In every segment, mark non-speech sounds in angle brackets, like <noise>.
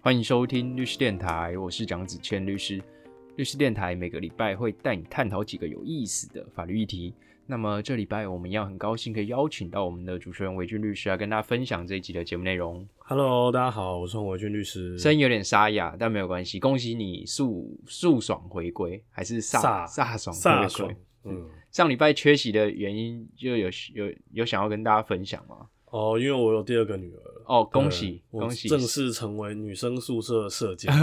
欢迎收听律师电台，我是蒋子谦律师。律师电台每个礼拜会带你探讨几个有意思的法律议题。那么这礼拜我们要很高兴可以邀请到我们的主持人韦俊律师来跟大家分享这一集的节目内容。Hello，大家好，我是洪伟俊律师。声音有点沙哑，但没有关系，恭喜你速速爽回归，还是飒飒爽回归。，嗯，上礼拜缺席的原因，就有有有想要跟大家分享吗？哦，因为我有第二个女儿，哦，恭喜恭喜！正式成为女生宿舍社长。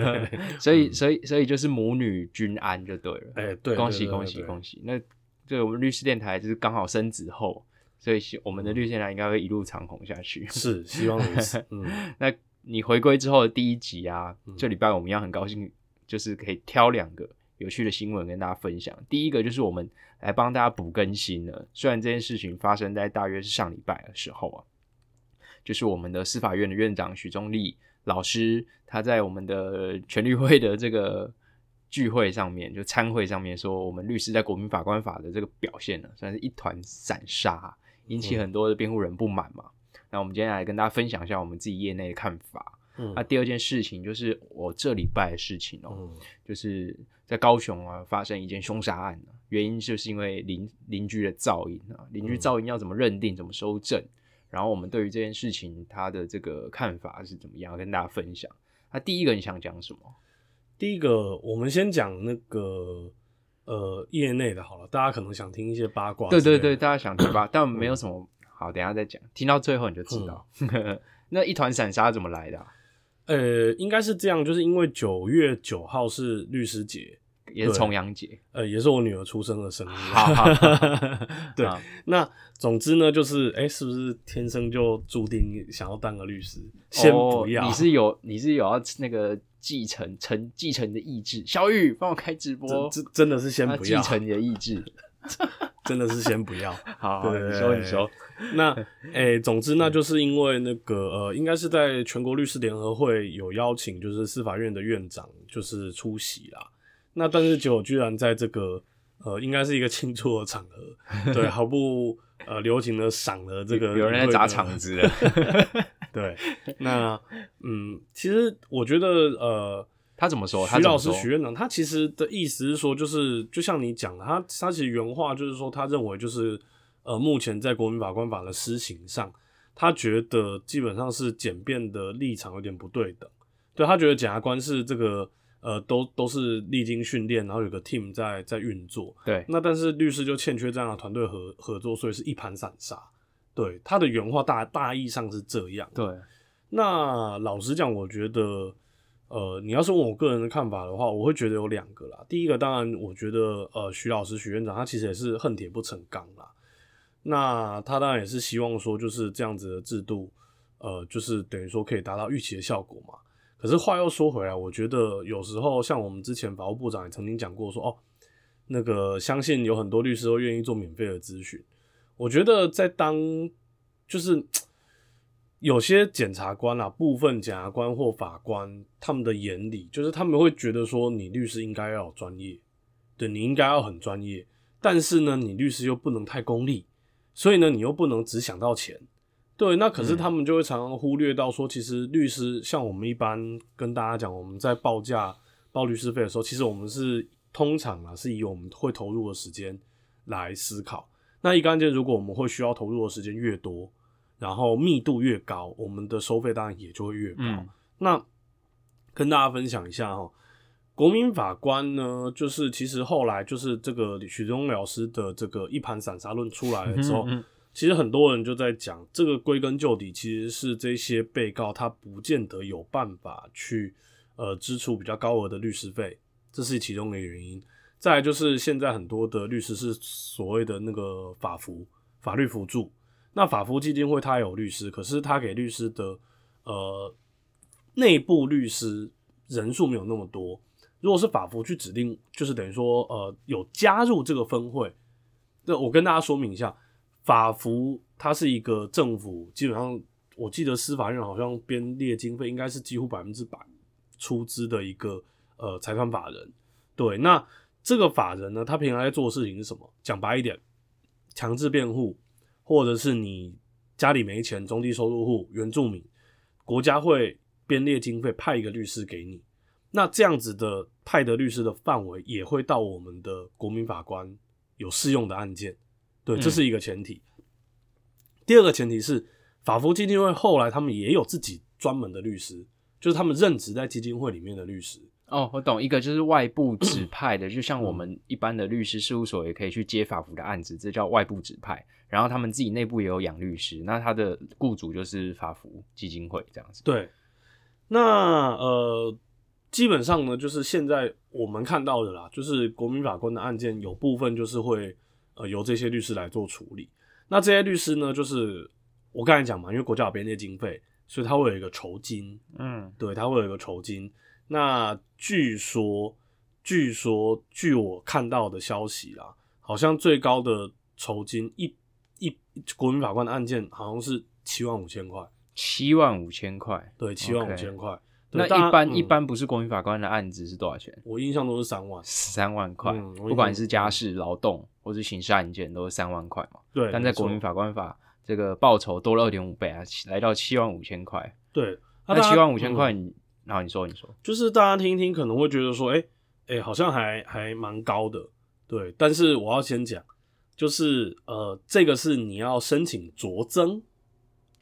<laughs> 所以所以所以就是母女均安就对了。哎，对，恭喜恭喜恭！喜！那这个我们律师电台就是刚好生子后，所以希我们的律师电台应该会一路长虹下去。是，希望如此。<laughs> 嗯，那你回归之后的第一集啊，嗯这礼拜我们一样很高兴，就是可以挑两个有趣的新闻跟大家分享。第一个就是我们来帮大家补更新了，虽然这件事情发生在大约是上礼拜的时候啊，就是我们的司法院的院长许宗力老师，他在我们的全律会的这个聚会上面，就参会上面说，我们律师在国民法官法的这个表现呢，算是一团散沙，引起很多的辩护人不满嘛。那我们今天来跟大家分享一下我们自己业内的看法。嗯那第二件事情就是我这礼拜的事情哦、嗯就是在高雄啊发生一件凶杀案、啊、原因就是因为邻邻居的噪音啊，邻居噪音要怎么认定、怎么收证，然后我们对于这件事情他的这个看法是怎么样，跟大家分享。那第一个你想讲什么？第一个，我们先讲那个呃业内的好了，大家可能想听一些八卦。对对对，，大家想听吧，但没有什么好，等一下再讲，听到最后你就知道。<laughs> 那一团散沙怎么来的啊、呃，应该是这样，就是因为九月九号是律师节，也是重阳节。呃，也是我女儿出生的生日。好好好对啊，那总之呢，就是哎、是不是天生就注定想要当个律师？先不要，哦你是有你是有要那个继承承继承你的意志。小雨，帮我开直播，真真真的是先不要，继承你的意志。<laughs> 真的是先不要。<laughs> 好，你说你说，那哎、总之那就是因为那个呃，应该是在全国律师联合会有邀请，就是司法院的院长就是出席啦。那但是结果居然在这个呃，应该是一个庆祝的场合，<laughs> 对，毫不呃留情的赏了这个有人在砸场子了。对，那嗯，其实我觉得呃，他怎么说？他徐老师、许院长，他其实的意思是说，就是就像你讲的，他他其实原话就是说，他认为就是呃，目前在国民法官法的施行上，他觉得基本上是简便的立场有点不对等。对他觉得检察官是这个呃，都都是历经训练，然后有个 team 在在运作。对，那但是律师就欠缺这样的团队合合作，所以是一盘散沙。对他的原话大大意上是这样。对，那老实讲，我觉得，呃，你要是问我个人的看法的话，我会觉得有两个啦。第一个，当然，我觉得，呃，徐老师、许院长他其实也是恨铁不成钢啦。那他当然也是希望说，就是这样子的制度，呃，就是等于说可以达到预期的效果嘛。可是话又说回来，我觉得有时候像我们之前法务部长也曾经讲过说，哦，那个相信有很多律师都愿意做免费的咨询。我觉得在当就是有些检察官啊，部分检察官或法官，他们的眼里就是他们会觉得说，你律师应该要有专业，对你应该要很专业，但是呢，你律师又不能太功利，所以呢，你又不能只想到钱。对，那可是他们就会常常忽略到说，其实律师像我们一般跟大家讲，我们在报价报律师费的时候，其实我们是通常啊是以我们会投入的时间来思考。那一个案件，如果我们会需要投入的时间越多，然后密度越高，我们的收费当然也就会越高。嗯那跟大家分享一下哈，国民法官呢，就是其实后来就是这个许宗老师的这个一盘散沙论出来了之后，嗯嗯其实很多人就在讲，这个归根究底其实是这些被告他不见得有办法去呃支出比较高额的律师费，这是其中的原因。再来就是现在很多的律师是所谓的那个法服法律辅助，那法服基金会它有律师，可是它给律师的呃内部律师人数没有那么多。如果是法服去指定，就是等于说呃有加入这个分会。那我跟大家说明一下，法服它是一个政府基本上，我记得司法院好像编列经费应该是几乎百分之百出资的一个呃财团法人。对，那这个法人呢，他平常在做的事情是什么？讲白一点，强制辩护，或者是你家里没钱，中低收入户、原住民，国家会编列经费派一个律师给你。那这样子的派的律师的范围也会到我们的国民法官有适用的案件，对，这是一个前提。第二个前提是法服基金会后来他们也有自己专门的律师，就是他们任职在基金会里面的律师。哦，我懂，一个就是外部指派的，就像我们一般的律师事务所也可以去接法服的案子，这叫外部指派。然后他们自己内部也有养律师，那他的雇主就是法服基金会这样子。对，那呃，基本上呢，就是现在我们看到的啦，就是国民法官的案件有部分就是会呃由这些律师来做处理。那这些律师呢，就是我刚才讲嘛，因为国家有编列经费，所以他会有一个酬金。嗯，对，他会有一个酬金。那据说，据说，据我看到的消息啦，好像最高的酬金一一国民法官的案件好像是七万五千块，七万五千块，对，七万五千块。那一般一般不是国民法官的案子是多少钱？我印象都是三万，三万块，不管是家事、劳动或是刑事案件，都是三万块嘛。对，但在国民法官法，这个报酬多了二点五倍啊，来到七万五千块。对，那七万五千块你。然后你说，你说，就是大家听一听，可能会觉得说，哎，哎，好像还还蛮高的，对。但是我要先讲，就是呃，这个是你要申请酌增，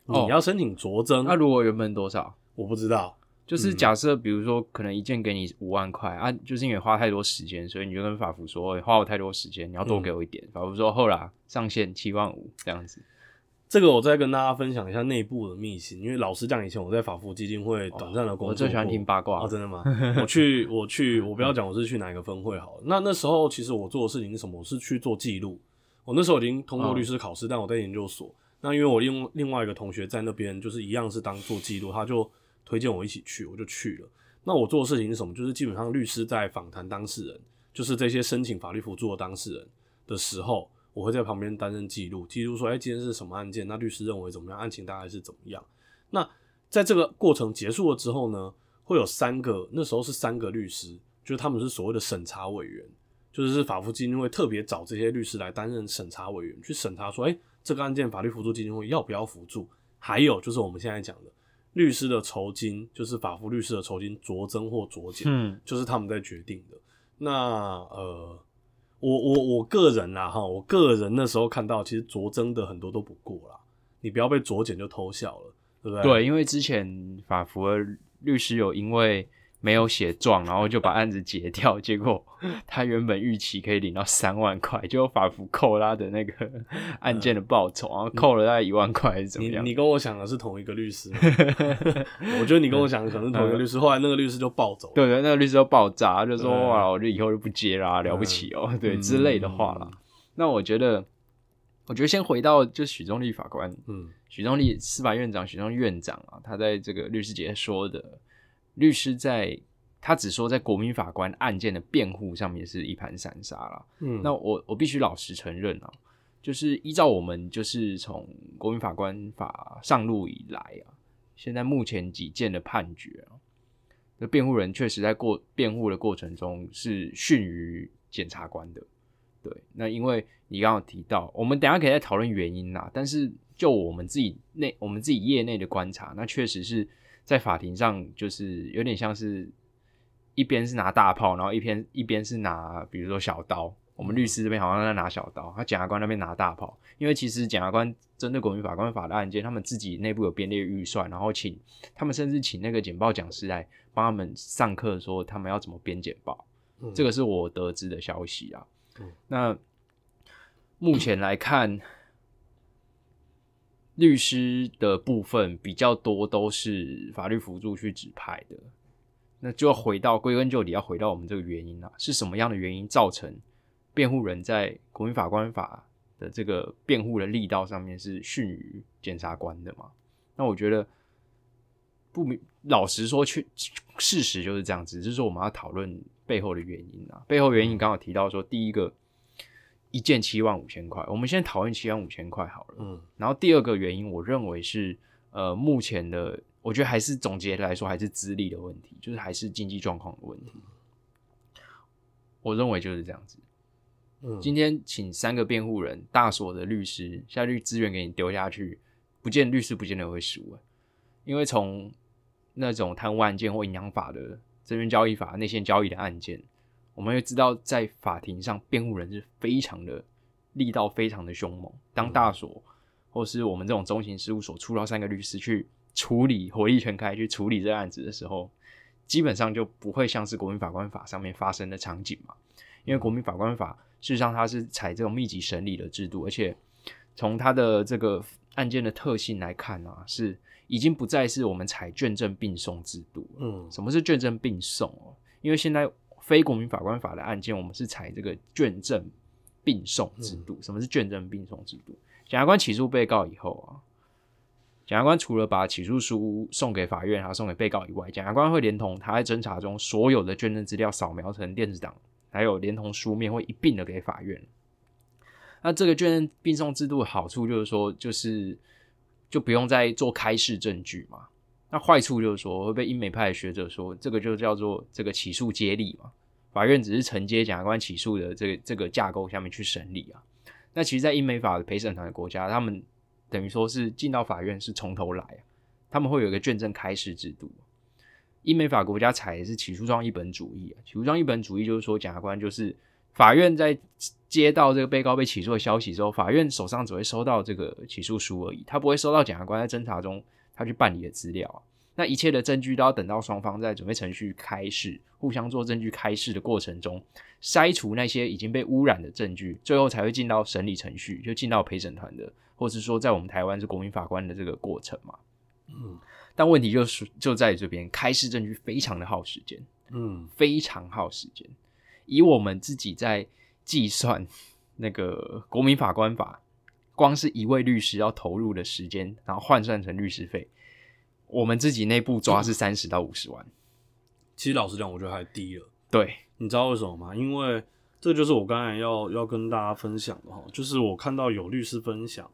你要申请酌增。那如果原本多少？我不知道。就是假设，比如说，可能一件给你五万块啊，就是因为花太多时间，所以你就跟法服说，花我太多时间，你要多给我一点。法服说，后来上限七万五这样子。这个我再跟大家分享一下内部的秘辛，因为老实讲，以前我在法服基金会短暂的工作，我最喜欢听八卦啊，真的吗？<laughs> 我去，我去，我不要讲我是去哪一个分会好了。那那时候其实我做的事情是什么？我是去做记录。我那时候已经通过律师考试，但我在研究所。那因为我另另外一个同学在那边，就是一样是当做记录，他就推荐我一起去，我就去了。那我做的事情是什么？就是基本上律师在访谈当事人，就是这些申请法律辅助的当事人的时候。我会在旁边担任记录，记录说，哎，今天是什么案件？那律师认为怎么样？案情大概是怎么样？那在这个过程结束了之后呢，会有三个，那时候是三个律师，就是他们是所谓的审查委员，就是法服基金会特别找这些律师来担任审查委员，去审查说，哎，这个案件法律辅助基金会要不要辅助？还有就是我们现在讲的律师的酬金，就是法服律师的酬金酌增或酌减，嗯，就是他们在决定的。那呃。我我我个人啦哈，我个人那时候看到，其实酌增的很多都不过啦，你不要被酌减就偷笑了，对不对？对，因为之前法服的律师有因为。没有写状，然后就把案子结掉，结果他原本预期可以领到三万块，结果法服扣他的那个案件的报酬，然后扣了大概一万块，还是怎么样？你你 <laughs> 跟我想的是同一个律师，我觉得你跟我想的可能是同一个律师。后来那个律师就暴走，对对，那个律师就爆炸，就说哇，我就以后就不接啦，了不起哦，对之类的话啦。那我觉得，我觉得先回到就许宗立法官，嗯，许宗立司法院长，许宗院长啊，他在这个律师节说的。律师在，他只说在国民法官案件的辩护上面是一盘散沙了。嗯，那我我必须老实承认啊，就是依照我们就是从国民法官法上路以来啊，现在目前几件的判决啊，那辩护人确实在过辩护的过程中是逊于检察官的。对，那因为你刚刚提到，我们等下可以再讨论原因啦。但是就我们自己内我们自己业内的观察，那确实是。在法庭上，就是有点像是一边是拿大炮，然后一边一边是拿，比如说小刀。我们律师这边好像在拿小刀，他检察官那边拿大炮。因为其实检察官针对国民法官法的案件，他们自己内部有编列预算，然后请他们甚至请那个简报讲师来帮他们上课，说他们要怎么编简报。这个是我得知的消息啊。那目前来看。律师的部分比较多，都是法律辅助去指派的，那就要回到归根究底，要回到我们这个原因啊，是什么样的原因造成辩护人在国民法官法的这个辩护的力道上面是逊于检察官的嘛？那我觉得不明，老实说，去事实就是这样子，就是说我们要讨论背后的原因啊，背后原因刚好提到说，第一个。一件七万五千块，我们先讨论七万五千块好了。嗯，然后第二个原因，我认为是呃，目前的，我觉得还是总结来说，还是资历的问题，就是还是经济状况的问题。我认为就是这样子。嗯，今天请三个辩护人，大所的律师下去资源给你丢下去，不见律师不见得会输啊，因为从那种贪污案件或银行法的证券交易法内线交易的案件，我们会知道在法庭上辩护人是非常的力道非常的凶猛。当大所或是我们这种中型事务所出到三个律师去处理火力全开去处理这个案子的时候，基本上就不会像是国民法官法上面发生的场景嘛。因为国民法官法事实上它是采这种密集审理的制度，而且从它的这个案件的特性来看啊，是已经不再是我们采卷证并送制度。嗯什么是卷证并送哦？因为现在非国民法官法的案件，我们是采这个卷证并送制度。什么是卷证并送制度？检察官起诉被告以后啊，检察官除了把起诉书送给法院，还送给被告以外，检察官会连同他在侦查中所有的卷证资料扫描成电子档，还有连同书面会一并的给法院。那这个卷证并送制度的好处就是说，就是就不用再做开示证据嘛。那坏处就是说会被英美派的学者说，这个就叫做这个起诉接力嘛。法院只是承接检察官起诉的这个这个架构下面去审理啊。那其实，在英美法的陪审团的国家，他们等于说是进到法院是从头来，他们会有一个卷证开始制度。英美法国家采的是起诉状一本主义，起诉状一本主义就是说，检察官就是法院在接到这个被告被起诉的消息之后，法院手上只会收到这个起诉书而已，他不会收到检察官在侦查中他去办理的资料。那一切的证据都要等到双方在准备程序开始、互相做证据开示的过程中，筛除那些已经被污染的证据，最后才会进到审理程序，就进到陪审团的，或是说在我们台湾是国民法官的这个过程嘛。嗯但问题就是就在于这边，开示证据非常的耗时间，嗯非常耗时间。以我们自己在计算那个国民法官法，光是一位律师要投入的时间，然后换算成律师费，我们自己内部抓是三十到五十万。其实老实讲，我觉得还低了。对，你知道为什么吗？因为这就是我刚才要要跟大家分享的哈，就是我看到有律师分享，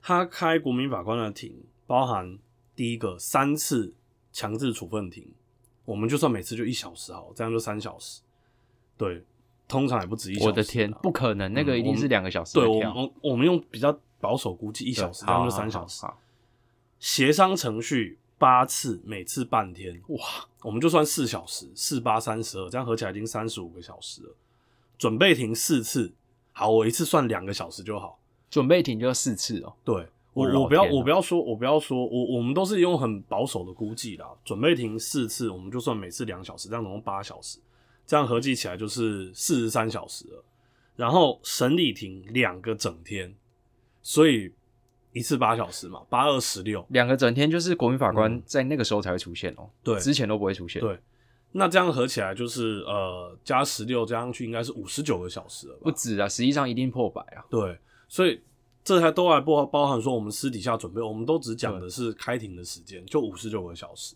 他开国民法官的庭，包含第一个三次强制处分庭，我们就算每次就一小时好，这样就三小时。对，通常也不止一小时啊。我的天，不可能，那个一定是两个小时对，我的跳。们我们用比较保守估计一一小时，这样就三小时。好，协商程序八次，每次半天，哇，我们就算四小时，四八三十二，这样合起来已经三十五个小时了。准备庭四次，好，我一次算两个小时就好。准备庭就要四次哦。对我我不要我不要说，我不要说，我我们都是用很保守的估计啦。准备庭四次，我们就算每次两小时，这样总共八小时，这样合计起来就是四十三小时了。然后审理庭两个整天，所以一次八小时嘛，八二十六。两个整天就是国民法官嗯在那个时候才会出现哦，对之前都不会出现。对那这样合起来就是呃加十六加上去应该是五十九个小时了吧？不止啊，实际上一定破百啊。对，所以这才都还包包含说我们私底下准备，我们都只讲的是开庭的时间，就五十九个小时。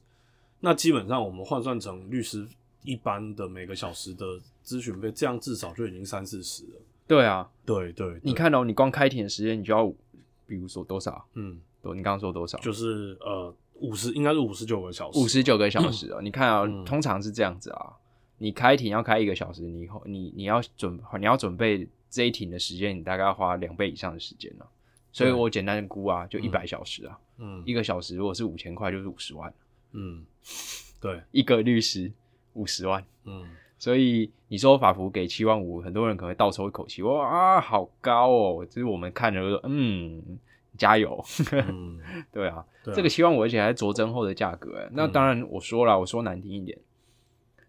那基本上我们换算成律师一般的每个小时的咨询费，这样至少就已经三四十了。对啊，对对对你，看哦，你光开庭的时间你就要，比如说多少？嗯，多，你刚刚说多少？就是呃五十，应该是五十九个小时。五十九个小时哦。<clears throat> 你看啊、嗯通常是这样子啊，你开庭要开一个小时，你以后你你要准你要准备这一庭的时间，你大概要花两倍以上的时间了。所以我简单的估啊，就一百小时啊，嗯一个小时如果是五千块，就是五十万，嗯，对，一个律师五十万。嗯所以你说法服给七万五，很多人可能会倒抽一口气，哇啊，好高哦！就是我们看着说，嗯，加油，嗯，<laughs> 对啊，这个七万五，而且还是酌增后的价格，哎，那当然我说了，我说难听一点，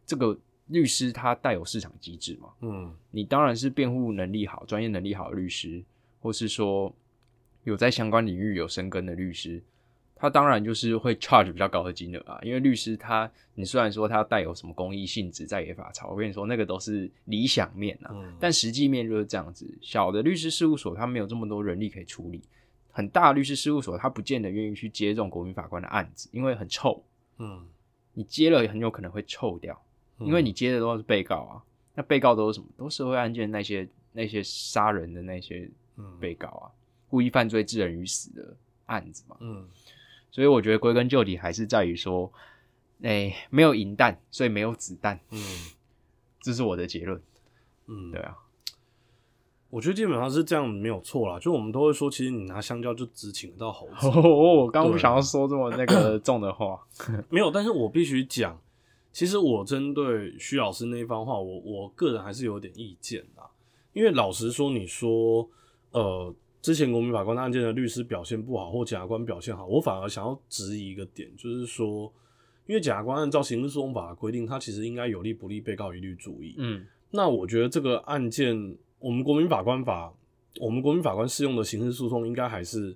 这个律师他带有市场机制嘛，嗯。你当然是辩护能力好、专业能力好的律师，或是说有在相关领域有深耕的律师，他当然就是会 charge 比较高的金额啊。因为律师他，你虽然说他带有什么公益性质在野法曹，我跟你说那个都是理想面啊，嗯，但实际面就是这样子。小的律师事务所他没有这么多人力可以处理，很大的律师事务所他不见得愿意去接这种国民法官的案子，因为很臭，嗯，你接了很有可能会臭掉。因为你接的都是被告啊，那被告都是什么？都是社会案件那些那些杀人的那些嗯被告啊，故意犯罪致人于死的案子嘛。嗯所以我觉得归根究底还是在于说，哎、没有银弹，所以没有子弹，嗯这是我的结论。嗯，对啊，我觉得基本上是这样，没有错啦。就我们都会说，其实你拿香蕉就只请得到猴子，哦，我刚刚不想要说这么那个 <coughs> 重的话。没有。但是我必须讲，其实我针对徐老师那一番话，我我个人还是有点意见啦。因为老实说，你说呃，之前国民法官案件的律师表现不好，或检察官表现好，我反而想要质疑一个点，就是说，因为检察官按照刑事诉讼法的规定，他其实应该有利不利被告一律注意。嗯那我觉得这个案件，我们国民法官法，我们国民法官适用的刑事诉讼应该还是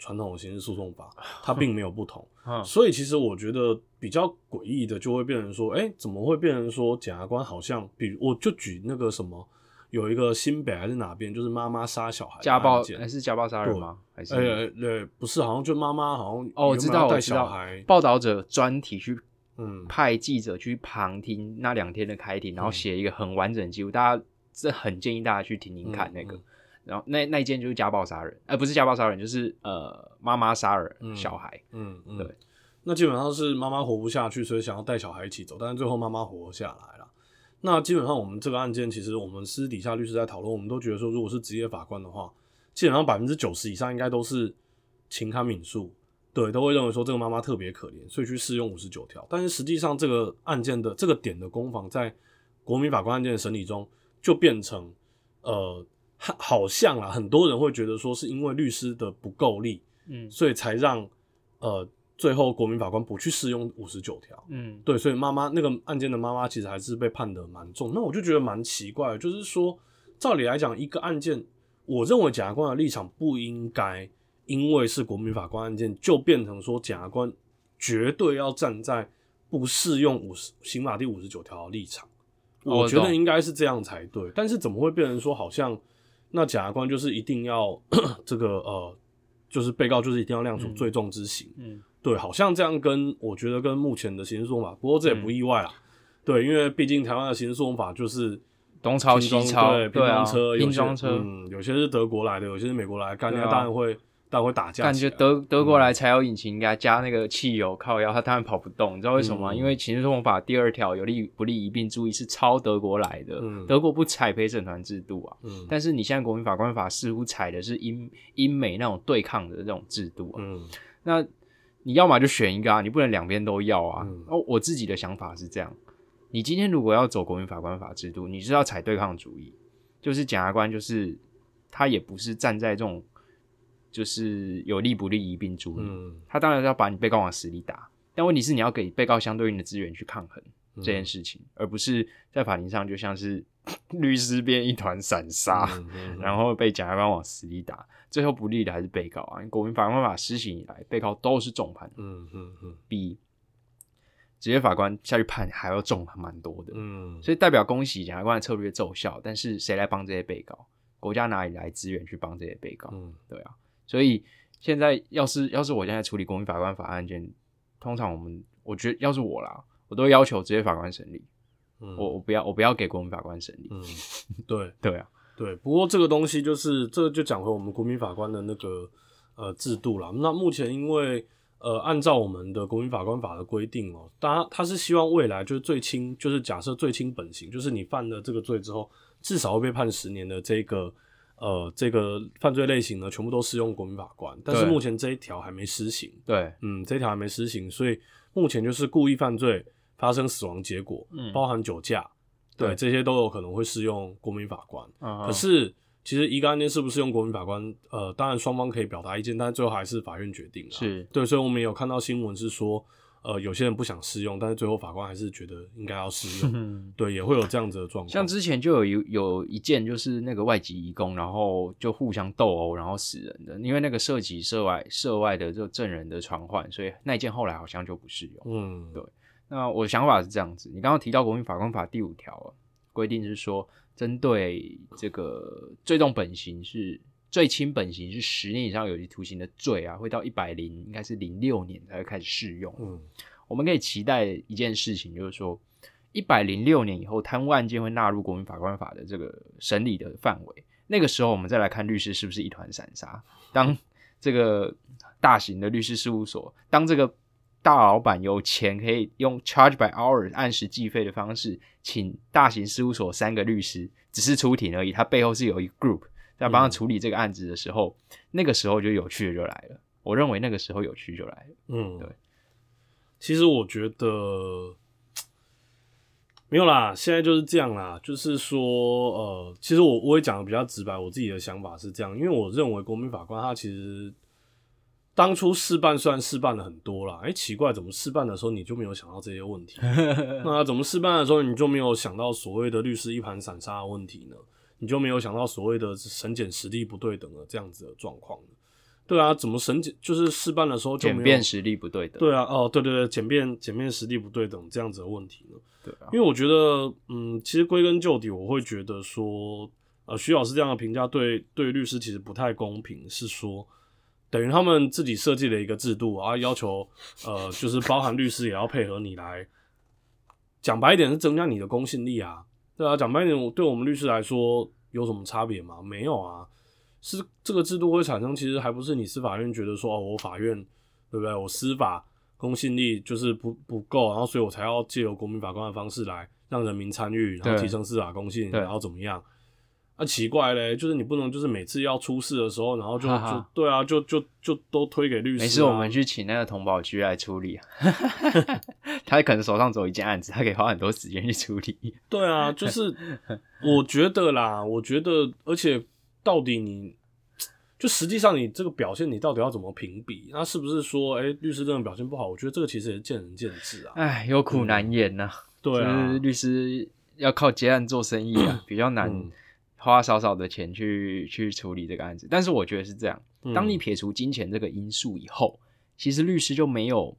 传统的刑事诉讼法，<laughs> 它并没有不同。<laughs> 嗯所以其实我觉得比较诡异的就会变成说，哎、怎么会变成说检察官好像，比如我就举那个什么，有一个新北还是哪边，就是妈妈杀小孩家暴还是家暴杀人吗？还是？呃呃，不是，好像就妈妈好像哦，我知道，我知道，，报道者专题去嗯，派记者去旁听那两天的开庭，然后写一个很完整的记录，大家这很建议大家去听听看那个。嗯然后那那一件就是家暴杀人，呃，不是家暴杀人，就是呃妈妈杀人嗯小孩。嗯嗯，对。那基本上是妈妈活不下去，所以想要带小孩一起走，但是最后妈妈活下来了。那基本上我们这个案件，其实我们私底下律师在讨论，我们都觉得说，如果是职业法官的话，基本上百分之九十以上应该都是情堪悯恕，对，都会认为说这个妈妈特别可怜，所以去适用五十九条。但是实际上这个案件的这个点的攻防，在国民法官案件的审理中，就变成呃，好好像啊，很多人会觉得说是因为律师的不够力，嗯所以才让呃最后国民法官不去适用五十九条。嗯对，所以妈妈那个案件的妈妈其实还是被判的蛮重。那我就觉得蛮奇怪的，就是说，照理来讲，一个案件，我认为检察官的立场不应该因为是国民法官案件，就变成说检察官绝对要站在不适用五十刑法第五十九条的立场。哦我觉得应该是这样才对，但是怎么会变成说好像那检察官就是一定要 <clears throat> 这个呃，就是被告就是一定要量处嗯最重之刑？嗯对，好像这样跟我觉得跟目前的刑事诉讼法，不过这也不意外啦。对，因为毕竟台湾的刑事诉讼法就是东抄西抄，对，啊拼装车，嗯，有些是德国来的，有些是美国来的，干对啊当然会当然会打架感觉。德德国来柴油引擎，给他加那个汽油靠腰，他当然跑不动。你知道为什么吗？嗯因为刑事诉讼法第二条有利不利一并注意是抄德国来的，嗯德国不采陪审团制度啊。嗯但是你现在国民法官法似乎采的是英英美那种对抗的这种制度啊。嗯那你要么就选一个啊，你不能两边都要啊。嗯哦，我自己的想法是这样：你今天如果要走国民法官法制度，你是要采对抗主义，就是检察官就是他也不是站在这种就是有利不利一并处理，嗯他当然要把你被告往死里打，但问题是你要给被告相对应的资源去抗衡嗯这件事情，而不是在法庭上就像是 <laughs> 律师变一团散沙。<laughs> 嗯嗯然后被检察官往死里打，最后不利的还是被告啊！国民法官法施行以来，被告都是重判，嗯嗯嗯比职业法官下去判还要重蛮多的。嗯，所以代表恭喜检察官的策略奏效，但是谁来帮这些被告？国家哪里来资源去帮这些被告？嗯对啊，所以现在要是要是我现在处理国民法官法案件，通常我们我觉得要是我啦，我都要求直接法官审理，嗯我我不要我不要给国民法官审理。嗯对。<laughs> 对啊，对，不过这个东西就是这就讲回我们国民法官的那个呃制度了。那目前因为呃按照我们的国民法官法的规定哦、当然他是希望未来就是最轻，就是假设最轻本刑，就是你犯了这个罪之后，至少会被判十年的这个呃这个犯罪类型呢，全部都适用国民法官。但是目前这一条还没施行，对，嗯，这一条还没施行，所以目前就是故意犯罪发生死亡结果，嗯包含酒驾，对对这些都有可能会适用国民法官。嗯可是其实一个案件是不是用国民法官，呃，当然双方可以表达意见，但是最后还是法院决定啦。是对，所以我们也有看到新闻是说，呃，有些人不想适用，但是最后法官还是觉得应该要适用。嗯。<laughs> 对，也会有这样子的状况。像之前就有一有一件就是那个外籍移工，然后就互相斗殴，然后死人的，因为那个涉及涉外涉外的这个证人的传唤，所以那一件后来好像就不适用。嗯，对那我的想法是这样子，你刚刚提到国民法官法第五条啊规定是说，针对这个最重本刑是最轻本刑是十年以上有期徒刑的罪啊，会到一百零应该是零六年才会开始适用。嗯我们可以期待一件事情，就是说，一百零六年以后，贪污案件会纳入国民法官法的这个审理的范围。那个时候，我们再来看律师是不是一团散沙。当这个大型的律师事务所，当这个大老板有钱可以用 charge by hour 按时计费的方式，请大型事务所三个律师只是出庭而已，他背后是有一个 group 在帮他处理这个案子的时候，那个时候就有趣的就来了。我认为那个时候有趣就来了。嗯，对。其实我觉得没有啦，现在就是这样啦。就是说，呃，其实我我也讲的比较直白，我自己的想法是这样，因为我认为国民法官他其实当初试办虽然试办了很多啦，哎、奇怪，怎么试办的时候你就没有想到这些问题？<laughs> 那怎么试办的时候你就没有想到所谓的律师一盘散沙的问题呢？你就没有想到所谓的审检实力不对等的这样子的状况呢？对啊，怎么审检就是试办的时候就没有简便实力不对等。对啊，哦，对对对，简便简便实力不对等这样子的问题呢？对啊，因为我觉得，嗯，其实归根究底，我会觉得说，呃，徐老师这样的评价对对律师其实不太公平，是说等于他们自己设计了一个制度啊，要求呃，就是包含律师也要配合你来，讲白一点是增加你的公信力啊，对啊，讲白一点，对我们律师来说有什么差别吗？没有啊，是这个制度会产生，其实还不是你司法院觉得说，哦，我法院对不对？我司法公信力就是不不够，然后所以我才要借由国民法官的方式来让人民参与，然后提升司法公信，然后怎么样？啊，奇怪嘞，就是你不能就是每次要出事的时候，然后就就对啊，就就就都推给律师、啊。没事，我们去请那个同保局来处理啊。<laughs> 他可能手上只有一件案子，他可以花很多时间去处理。对啊，就是 <laughs> 我觉得啦，我觉得，而且到底你就实际上你这个表现，你到底要怎么评比？那是不是说，哎、律师这种表现不好？我觉得这个其实也是见仁见智啊。哎，有苦难言呐、对啊就是，律师要靠结案做生意啊，<clears throat> 比较难嗯花少少的钱去去处理这个案子。但是我觉得是这样，嗯当你撇除金钱这个因素以后，其实律师就没有，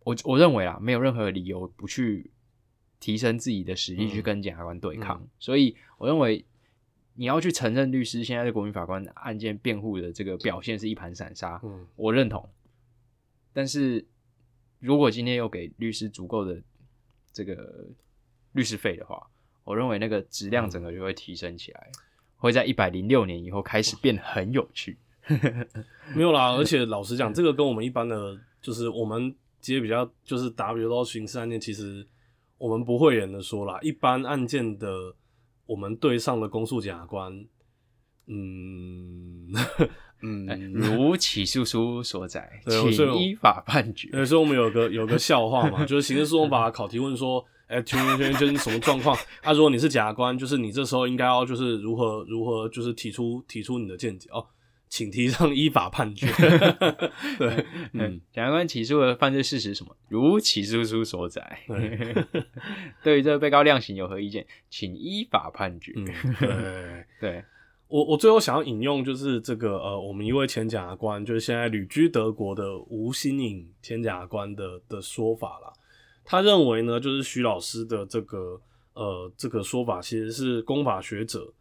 我我认为啊，没有任何理由不去提升自己的实力嗯去跟检察官对抗。嗯所以我认为你要去承认律师现在的国民法官案件辩护的这个表现是一盘散沙，嗯我认同。但是如果今天又给律师足够的这个律师费的话，我认为那个质量整个就会提升起来，会在一百零六年以后开始变得很有趣。<laughs> 没有啦，而且老实讲，这个跟我们一般的，就是我们接比较就是打比如说刑事案件，其实我们不会演的说啦，一般案件的我们对上的公诉检察官，嗯 <laughs> 嗯，哎如起诉书所载，请依法判决。有时候我们有个有个笑话嘛，<laughs> 就是刑事诉讼法考题问说，哎、圈圈圈圈什么状况？啊，如果你是检察官，就是你这时候应该要就是如何如何就是提出提出你的见解哦，请提上依法判决。<laughs> 对，嗯嗯，检察官起诉的犯罪事实什么？如起诉书所载。对 <laughs> 对于这个被告量刑有何意见，请依法判决。嗯，<laughs> 对。对，我我最后想要引用就是这个呃，我们一位前检察官，就是现在旅居德国的吴新颖前检察官的的说法啦。他认为呢，就是徐老师的这个呃这个说法，其实是公法学者，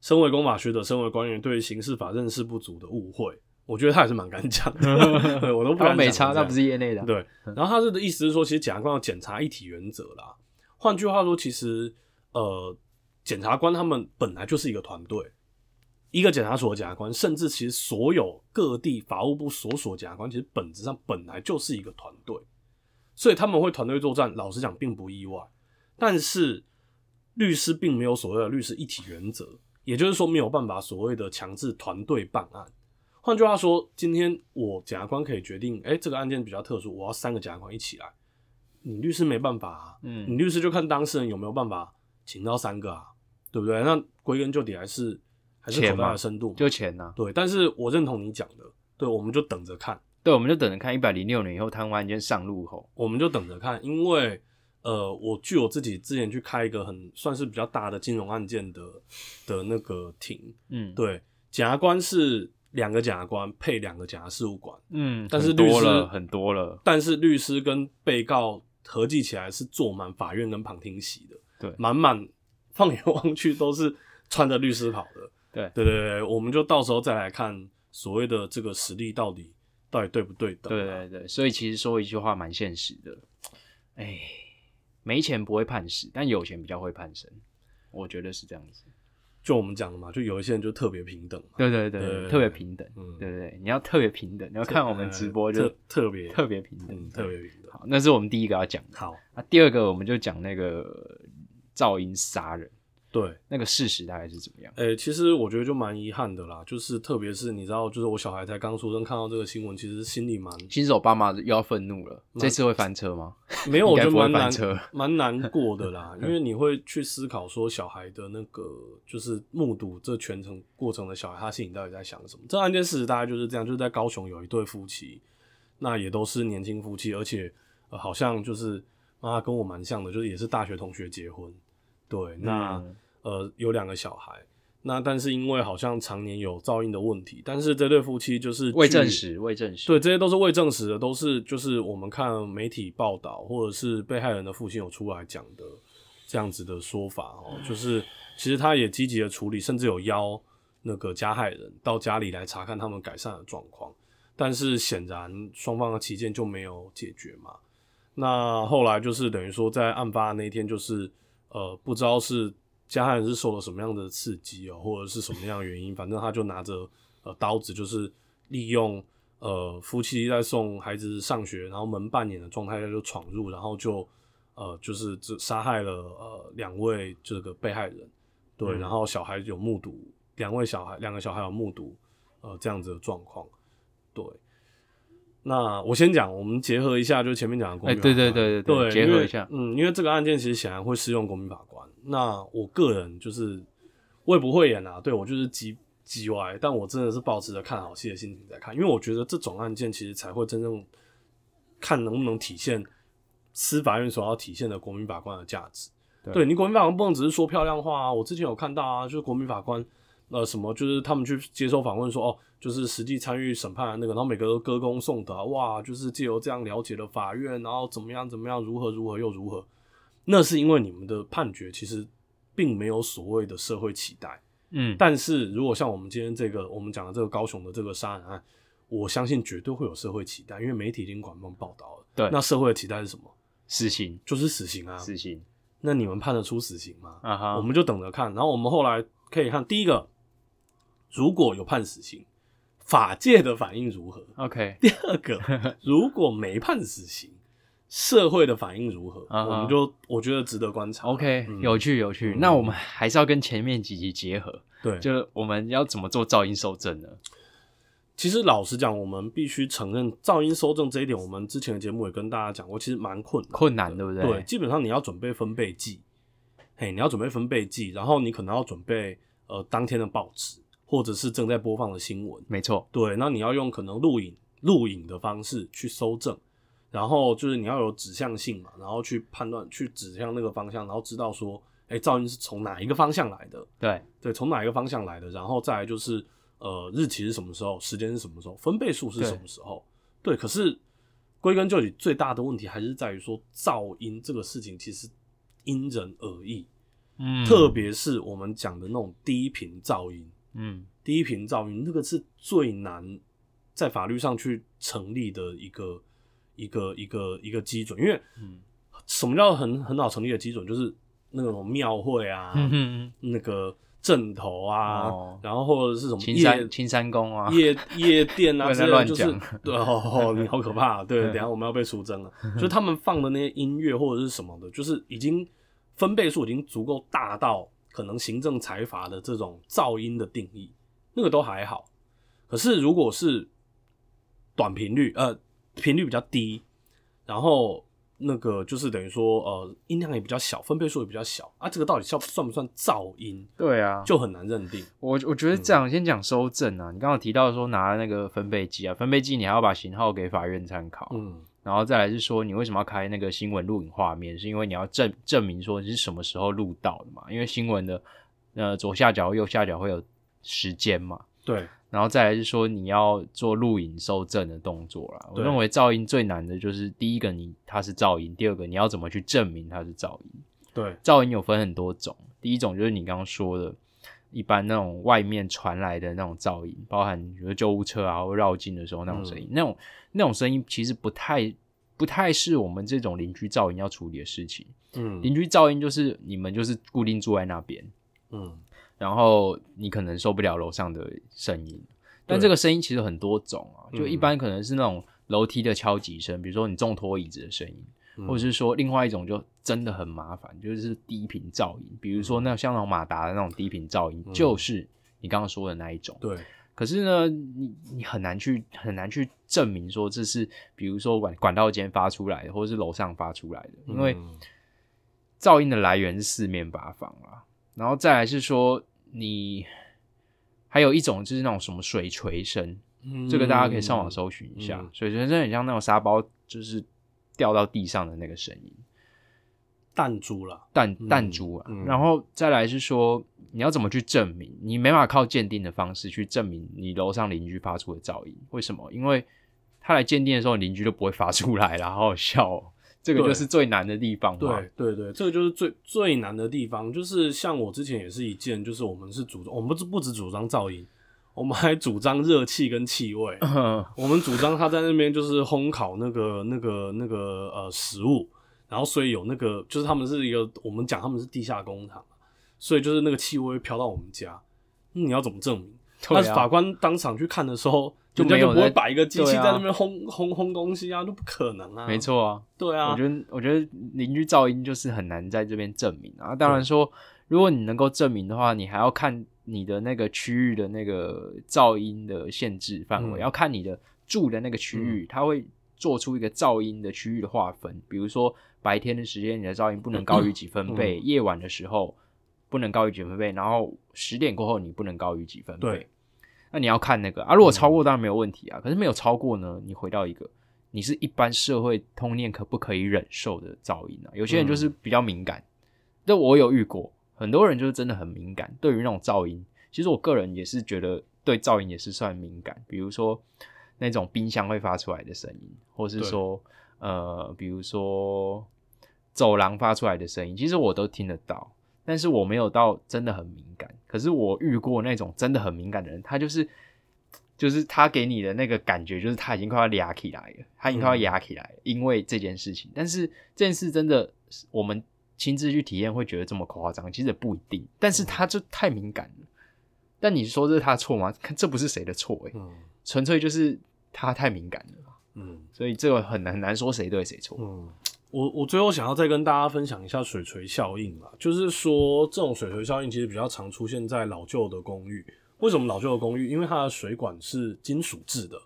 身为公法学者，身为官员对刑事法认识不足的误会。我觉得他也是蛮敢讲的，<laughs> 对我都不敢讲他没差，那不是业内的啊。对，然后他是的意思是说，其实检察官要检查一体原则啦。换句话说，其实呃，检察官他们本来就是一个团队，一个检察所的检察官，甚至其实所有各地法务部所属检察官，其实本质上本来就是一个团队，所以他们会团队作战，老实讲并不意外。但是律师并没有所谓的律师一体原则，也就是说没有办法所谓的强制团队办案。换句话说，今天我检察官可以决定，哎、这个案件比较特殊，我要三个检察官一起来。你律师没办法啊，你嗯，律师就看当事人有没有办法请到三个啊，对不对？那归根究底还是还是口袋的深度，就钱呐。对。但是我认同你讲的，对，我们就等着看，对，我们就等着看一百零六年以后贪污案件上路后，我们就等着看，因为呃，我据我自己之前去开一个很算是比较大的金融案件的的那个庭，嗯，对，检察官是两个检察官配两个检察事务官。嗯，但是很多律师了很多了，但是律师跟被告合计起来是坐满法院跟旁听席的，对满满放眼望去都是穿着律师袍的，对对对对，我们就到时候再来看所谓的这个实力到底到底对不对等、对对对，所以其实说一句话蛮现实的，哎，没钱不会判死，但有钱比较会判生，我觉得是这样子。就我们讲的嘛，就有一些人就特别平等嘛，对对对对特别平等，嗯对对对，你要特别平等，你要看我们直播就特特别特别平等，嗯特别平等。好，那是我们第一个要讲的。好，那第二个我们就讲那个噪音杀人。对，那个事实大概是怎么样？诶、其实我觉得就蛮遗憾的啦，就是特别是你知道，就是我小孩才刚出生，看到这个新闻，其实心里蛮新手爸妈又要愤怒了，蛮这次会翻车吗？没有，我觉得应该不会蛮难翻车蛮难过的啦，<laughs> 因为你会去思考说小孩的那个就是目睹这全程过程的小孩，他心里到底在想什么？这案件事实大概就是这样，就是在高雄有一对夫妻，那也都是年轻夫妻，而且、呃、好像就是妈跟我蛮像的，就是也是大学同学结婚，对，那。嗯呃，有两个小孩，那但是因为好像常年有噪音的问题，但是这对夫妻就是未证实，未证实。对，这些都是未证实的，都是就是我们看媒体报道或者是被害人的父亲有出来讲的这样子的说法哦，就是其实他也积极的处理，甚至有邀那个加害人到家里来查看他们改善的状况，但是显然双方的旗舰就没有解决嘛。那后来就是等于说在案发那一天，就是呃不知道是加害人是受了什么样的刺激哦，或者是什么样的原因，反正他就拿着呃刀子，就是利用呃夫妻在送孩子上学，然后门半掩的状态下就闯入，然后就呃就是这杀害了呃两位这个被害人，对，嗯。然后小孩有目睹两位小孩两个小孩有目睹呃这样子的状况，对。那我先讲，我们结合一下，就是前面讲的公哎民法官、对对对对对对，结合一下嗯，因为这个案件其实显然会适用公民法官。那我个人就是我也不会演啊，对我就是叽叽歪，但我真的是保持着看好戏的心情在看，因为我觉得这种案件其实才会真正看能不能体现司法院所要体现的国民法官的价值。对对你国民法官不能只是说漂亮话啊！我之前有看到啊，就是国民法官呃什么，就是他们去接受访问说哦，就是实际参与审判的那个，然后每个都歌功颂德啊，哇，就是借由这样了解了法院，然后怎么样怎么样，如何如何又如何。那是因为你们的判决其实并没有所谓的社会期待。嗯，但是如果像我们今天这个我们讲的这个高雄的这个杀人案，我相信绝对会有社会期待，因为媒体已经广泛报道了。对那社会的期待是什么？死刑，就是死刑啊！死刑那你们判得出死刑吗？啊哈，我们就等着看。然后我们后来可以看，第一个，如果有判死刑，法界的反应如何？OK，第二个，<laughs> 如果没判死刑，社会的反应如何？我们就我觉得值得观察。OK，、嗯有趣有趣。嗯那我们还是要跟前面几集结合，对，就是我们要怎么做噪音收证呢？其实老实讲，我们必须承认噪音收证这一点，我们之前的节目也跟大家讲过，其实蛮困难困难对不对？对，基本上你要准备分贝计，嘿，你要准备分贝计，然后你可能要准备呃当天的报纸，或者是正在播放的新闻。没错，对，那你要用可能录影录影的方式去搜证，然后就是你要有指向性嘛，然后去判断去指向那个方向，然后知道说，哎、噪音是从哪一个方向来的，对，对，从哪一个方向来的，然后再来就是呃日期是什么时候，时间是什么时候，分贝数是什么时候，对，可是归根究底，最大的问题还是在于说噪音这个事情其实因人而异，嗯，特别是我们讲的那种低频噪音。嗯。低频噪音，那个是最难在法律上去成立的一个一个一个一个基准，因为嗯。什么叫很很好成立的基准，就是那种庙会啊，嗯那个阵头啊，哦。然后或者是什么青夜山青山宫啊，夜夜店啊 <laughs> 乱讲。对哦哦，你好可怕、啊，对，等下我们要被出征了，<laughs> 就是他们放的那些音乐或者是什么的，就是已经分贝数已经足够大到可能行政裁罚的这种噪音的定义，那个都还好。可是如果是短频率，呃，频率比较低，然后那个就是等于说，呃，音量也比较小，分贝数也比较小啊，这个到底算算不算噪音，对啊，就很难认定。我我觉得这样，先讲收证啊。你刚刚提到说拿那个分贝计啊，分贝计你还要把型号给法院参考，嗯，然后再来是说你为什么要开那个新闻录影画面，是因为你要证证明说你是什么时候录到的嘛？因为新闻的呃左下角、右下角会有时间嘛。对，然后再来是说你要做录影收证的动作啦。我对认为噪音最难的就是第一个你它是噪音，第二个你要怎么去证明它是噪音。对，噪音有分很多种，第一种就是你刚刚说的，一般那种外面传来的那种噪音，包含比如说救护车啊或绕境的时候那种声音，那种那种声音其实不太不太是我们这种邻居噪音要处理的事情。嗯。邻居噪音就是你们就是固定住在那边，嗯，然后你可能受不了楼上的声音，但这个声音其实很多种啊，就嗯。一般可能是那种楼梯的敲击声，比如说你重拖椅子的声音，或者是说另外一种就真的很麻烦，就是低频噪音，比如说那像那种马达的那种低频噪音，就是你刚刚说的那一种。对，可是呢，你你很难去很难去证明说这是比如说管管道间发出来的，或者是楼上发出来的，因为嗯。噪音的来源是四面八方啊。然后再来是说你还有一种就是那种什么水锤声，这个大家可以上网搜寻一下，嗯。水锤声很像那种沙包就是掉到地上的那个声音。弹珠了，弹嗯弹珠啊，嗯然后再来是说你要怎么去证明？你没法靠鉴定的方式去证明你楼上邻居发出的噪音，为什么？因为他来鉴定的时候，邻居都不会发出来啦，好好笑哦。这个就是最难的地方嘛。对对对，这个就是最最难的地方，就是像我之前也是一件，就是我们是主张，我们不是不只主张噪音，我们还主张热气跟气味。我们主张他在那边就是烘烤那个那个那个呃食物，然后所以有那个就是他们是一个我们讲他们是地下工厂，所以就是那个气味会飘到我们家，那你要怎么证明？啊但是法官当场去看的时候，就没有就不会没有在摆一个机器在那边烘、烘烘东西啊，就不可能啊。没，错啊。对啊，我觉得，我觉得邻居噪音就是很难在这边证明啊。当然说，如果你能够证明的话，你还要看你的那个区域的那个噪音的限制范围，嗯要看你的住的那个区域，它会做出一个噪音的区域的划分。比如说白天的时间，你的噪音不能高于几分贝；嗯夜晚的时候不能高于几分贝，然后十点过后你不能高于几分贝对。那你要看那个啊，如果超过当然没有问题啊，可是没有超过呢，你回到一个你是一般社会通念可不可以忍受的噪音啊？有些人就是比较敏感，这我有遇过，很多人就是真的很敏感，对于那种噪音，其实我个人也是觉得对噪音也是算敏感，比如说那种冰箱会发出来的声音，或是说呃，比如说走廊发出来的声音，其实我都听得到，但是我没有到真的很敏感。可是我遇过那种真的很敏感的人，他就是就是他给你的那个感觉，就是他已经快要压起来了，他已经快要压起来了，因为这件事情。但是这件事真的，我们亲自去体验会觉得这么夸张，其实也不一定。但是他就太敏感了。但你说这是他的错吗？看这不是谁的错诶、嗯纯粹就是他太敏感了，嗯所以这个很难很难说谁对谁错。嗯，我我最后想要再跟大家分享一下水锤效应啦，就是说这种水锤效应其实比较常出现在老旧的公寓。为什么老旧的公寓？因为它的水管是金属制的，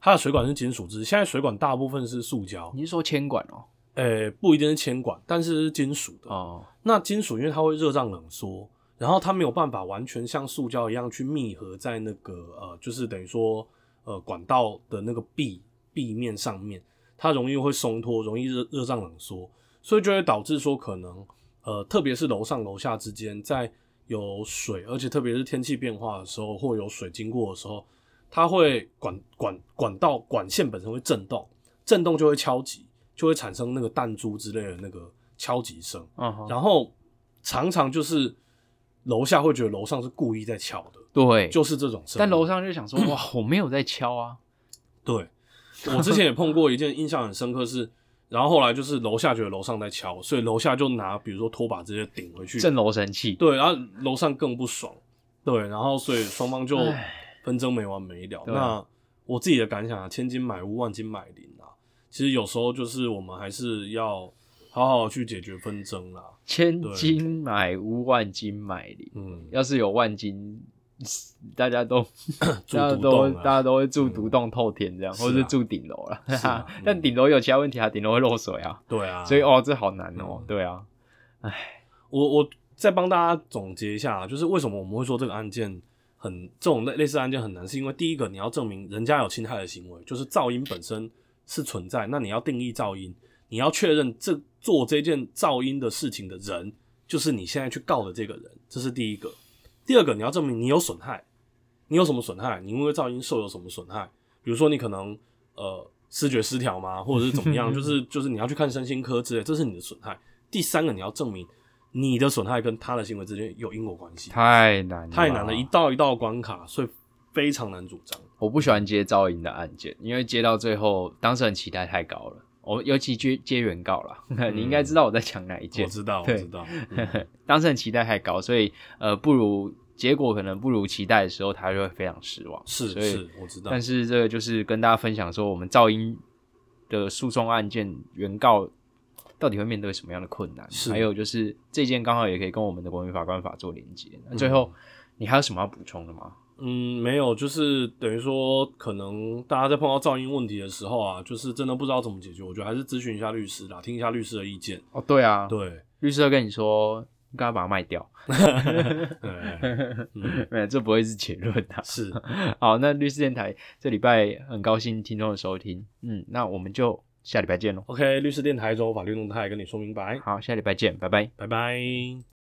它的水管是金属制，现在水管大部分是塑胶，你是说铅管哦？诶、不一定是铅管，但是是金属的。哦，那金属因为它会热胀冷缩，然后它没有办法完全像塑胶一样去密合在那个呃，就是等于说呃管道的那个壁壁面上面，它容易会松脱，容易热热胀冷缩，所以就会导致说可能呃，特别是楼上楼下之间在有水，而且特别是天气变化的时候，或有水经过的时候，它会管管管道管线本身会震动，震动就会敲击，就会产生那个弹珠之类的那个敲击声。嗯哼，然后常常就是楼下会觉得楼上是故意在敲的，对，就是这种声音。但楼上就想说，<coughs> 哇，我没有在敲啊，对，我之前也碰过一件印象很深刻是，然后后来就是楼下觉得楼上在敲，所以楼下就拿比如说拖把直接顶回去，震楼神器。对，然后楼上更不爽，对，然后所以 <sighs> 双方就唉。纷争没完没了。对啊。那我自己的感想啊，千金买屋，万金买邻啊，其实有时候就是我们还是要好好去解决纷争啦。千金买屋，万金买邻。嗯，要是有万金，大家都 <coughs> 住大家都大家都会住独栋透天这样，或者是住顶楼了。但顶楼有其他问题啊，顶楼会漏水啊，对啊，所以哦，这好难哦。嗯。对啊，我我再帮大家总结一下，就是为什么我们会说这个案件很这种类类似案件很难，是因为第一个你要证明人家有侵害的行为，就是噪音本身是存在，那你要定义噪音，你要确认这做这件噪音的事情的人就是你现在去告的这个人，这是第一个。第二个，你要证明你有损害，你有什么损害？你因为噪音受有什么损害？比如说你可能呃视觉失调吗，或者是怎么样？<laughs> 就是就是你要去看身心科之类，这是你的损害。第三个，你要证明你的损害跟他的行为之间有因果关系，太难了，太难了，一道一道关卡，所以非常难主张。我不喜欢接噪音的案件，因为接到最后当事人期待太高了。我尤其接接原告啦，<laughs> 你应该知道我在讲哪一件。我知道，我知道，<laughs> 嗯当事人期待太高，所以呃不如结果可能不如期待的时候，他就会非常失望。是是，我知道但。是这个就是跟大家分享说，我们噪音的诉讼案件原告到底会面对什么样的困难？是还有就是这件刚好也可以跟我们的国民法官法做连接。那最后、你还有什么要补充的吗？嗯，没有，就是等于说，可能大家在碰到噪音问题的时候啊，就是真的不知道怎么解决，我觉得还是咨询一下律师啦，听一下律师的意见。哦，对啊，对，律师会跟你说，应该把它卖掉。<laughs> <laughs> 对，嗯，没有，这不会是结论啊。<laughs> 是，好，那律师电台这礼拜很高兴听众的收听，嗯，那我们就下礼拜见喽。OK，律师电台中法律动态跟你说明白，好，下礼拜见，拜拜。拜拜。